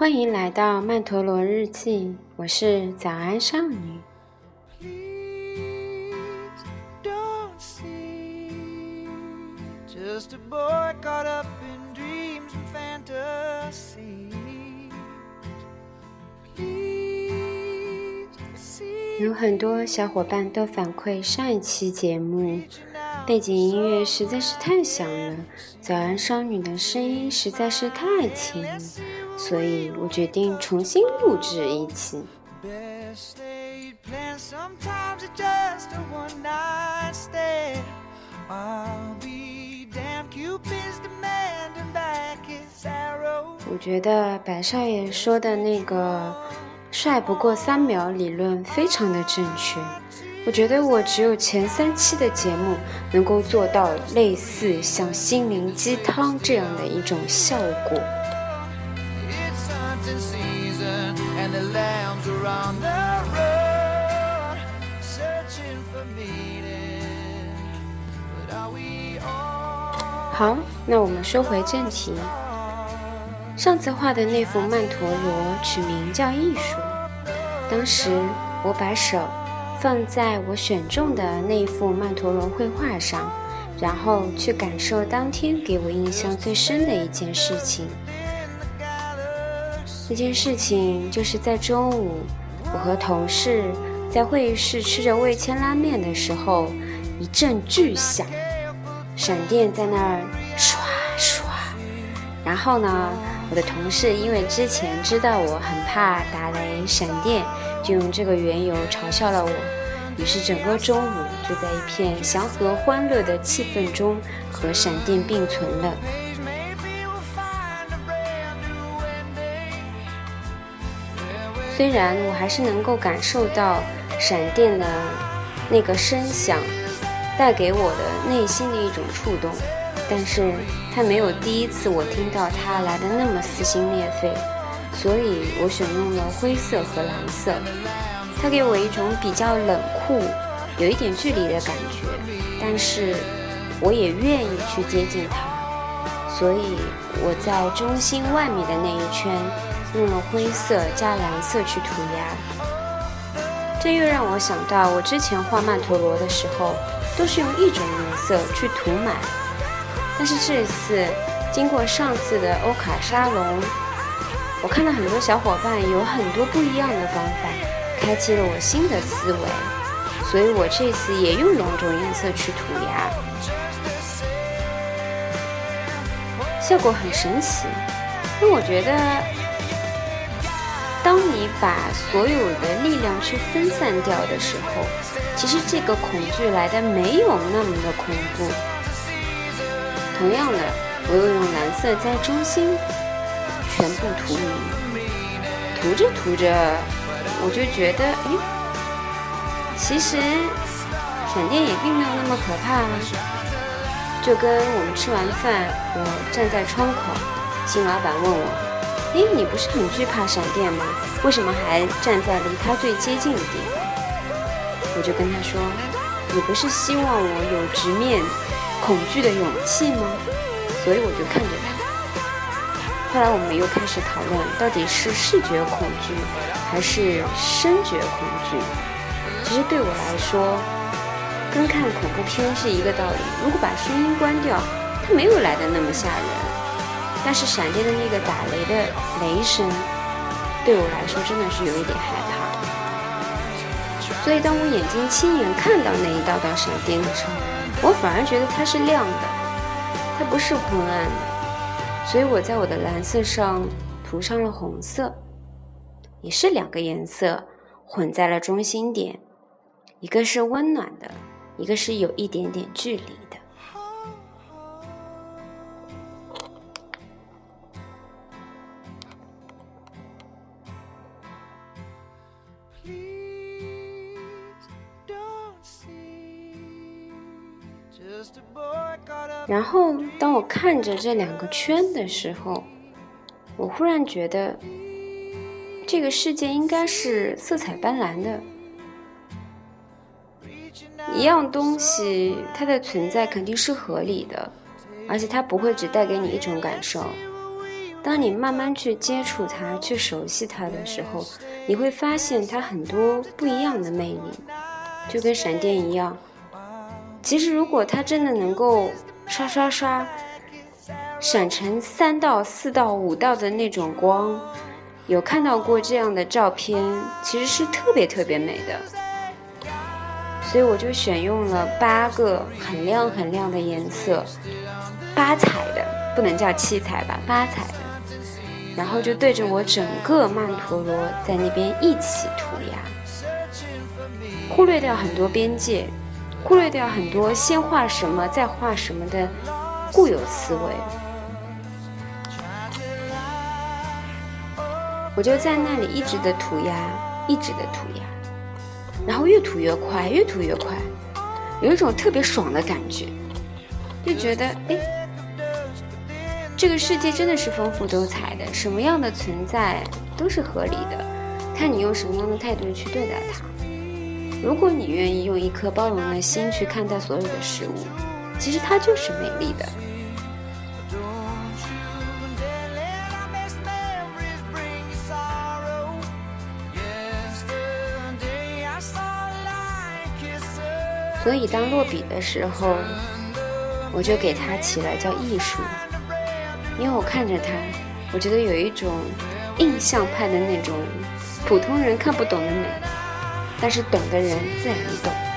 欢迎来到曼陀罗日记，我是早安少女。有很多小伙伴都反馈上一期节目背景音乐实在是太响了，早安少女的声音实在是太轻了。所以我决定重新录制一期。我觉得白少爷说的那个“帅不过三秒”理论非常的正确。我觉得我只有前三期的节目能够做到类似像心灵鸡汤这样的一种效果。好，那我们说回正题。上次画的那幅曼陀罗取名叫艺术。当时我把手放在我选中的那幅曼陀罗绘画上，然后去感受当天给我印象最深的一件事情。那件事情就是在中午，我和同事在会议室吃着味千拉面的时候，一阵巨响。闪电在那儿唰唰，然后呢，我的同事因为之前知道我很怕打雷闪电，就用这个缘由嘲笑了我。于是整个中午就在一片祥和欢乐的气氛中和闪电并存了。虽然我还是能够感受到闪电的那个声响。带给我的内心的一种触动，但是它没有第一次我听到它来的那么撕心裂肺，所以我选用了灰色和蓝色。它给我一种比较冷酷、有一点距离的感觉，但是我也愿意去接近它，所以我在中心外面的那一圈用了灰色加蓝色去涂鸦。这又让我想到我之前画曼陀罗的时候。都是用一种颜色去涂满，但是这次经过上次的欧卡沙龙，我看到很多小伙伴有很多不一样的方法，开启了我新的思维，所以我这次也用两种颜色去涂鸦，效果很神奇。因为我觉得。把所有的力量去分散掉的时候，其实这个恐惧来的没有那么的恐怖。同样的，我又用蓝色在中心全部涂匀，涂着涂着，我就觉得，哎，其实闪电也并没有那么可怕啊。就跟我们吃完饭，我站在窗口，新老板问我。哎，你不是很惧怕闪电吗？为什么还站在离它最接近的地方？我就跟他说：“你不是希望我有直面恐惧的勇气吗？”所以我就看着他。后来我们又开始讨论，到底是视觉恐惧还是声觉恐惧？其实对我来说，跟看恐怖片是一个道理。如果把声音关掉，它没有来的那么吓人。但是闪电的那个打雷的雷声，对我来说真的是有一点害怕。所以当我眼睛亲眼看到那一道道闪电的时候，我反而觉得它是亮的，它不是昏暗的。所以我在我的蓝色上涂上了红色，也是两个颜色混在了中心点，一个是温暖的，一个是有一点点距离。然后，当我看着这两个圈的时候，我忽然觉得，这个世界应该是色彩斑斓的。一样东西，它的存在肯定是合理的，而且它不会只带给你一种感受。当你慢慢去接触它、去熟悉它的时候，你会发现它很多不一样的魅力，就跟闪电一样。其实，如果它真的能够刷刷刷闪成三道、四道、五道的那种光，有看到过这样的照片，其实是特别特别美的。所以我就选用了八个很亮很亮的颜色，八彩的，不能叫七彩吧，八彩的。然后就对着我整个曼陀罗在那边一起涂鸦，忽略掉很多边界，忽略掉很多先画什么再画什么的固有思维。我就在那里一直的涂鸦，一直的涂鸦，然后越涂越快，越涂越快，有一种特别爽的感觉，就觉得哎。这个世界真的是丰富多彩的，什么样的存在都是合理的，看你用什么样的态度去对待它。如果你愿意用一颗包容的心去看待所有的事物，其实它就是美丽的。所以当落笔的时候，我就给它起了叫艺术。因为我看着它，我觉得有一种印象派的那种普通人看不懂的美，但是懂的人自然懂。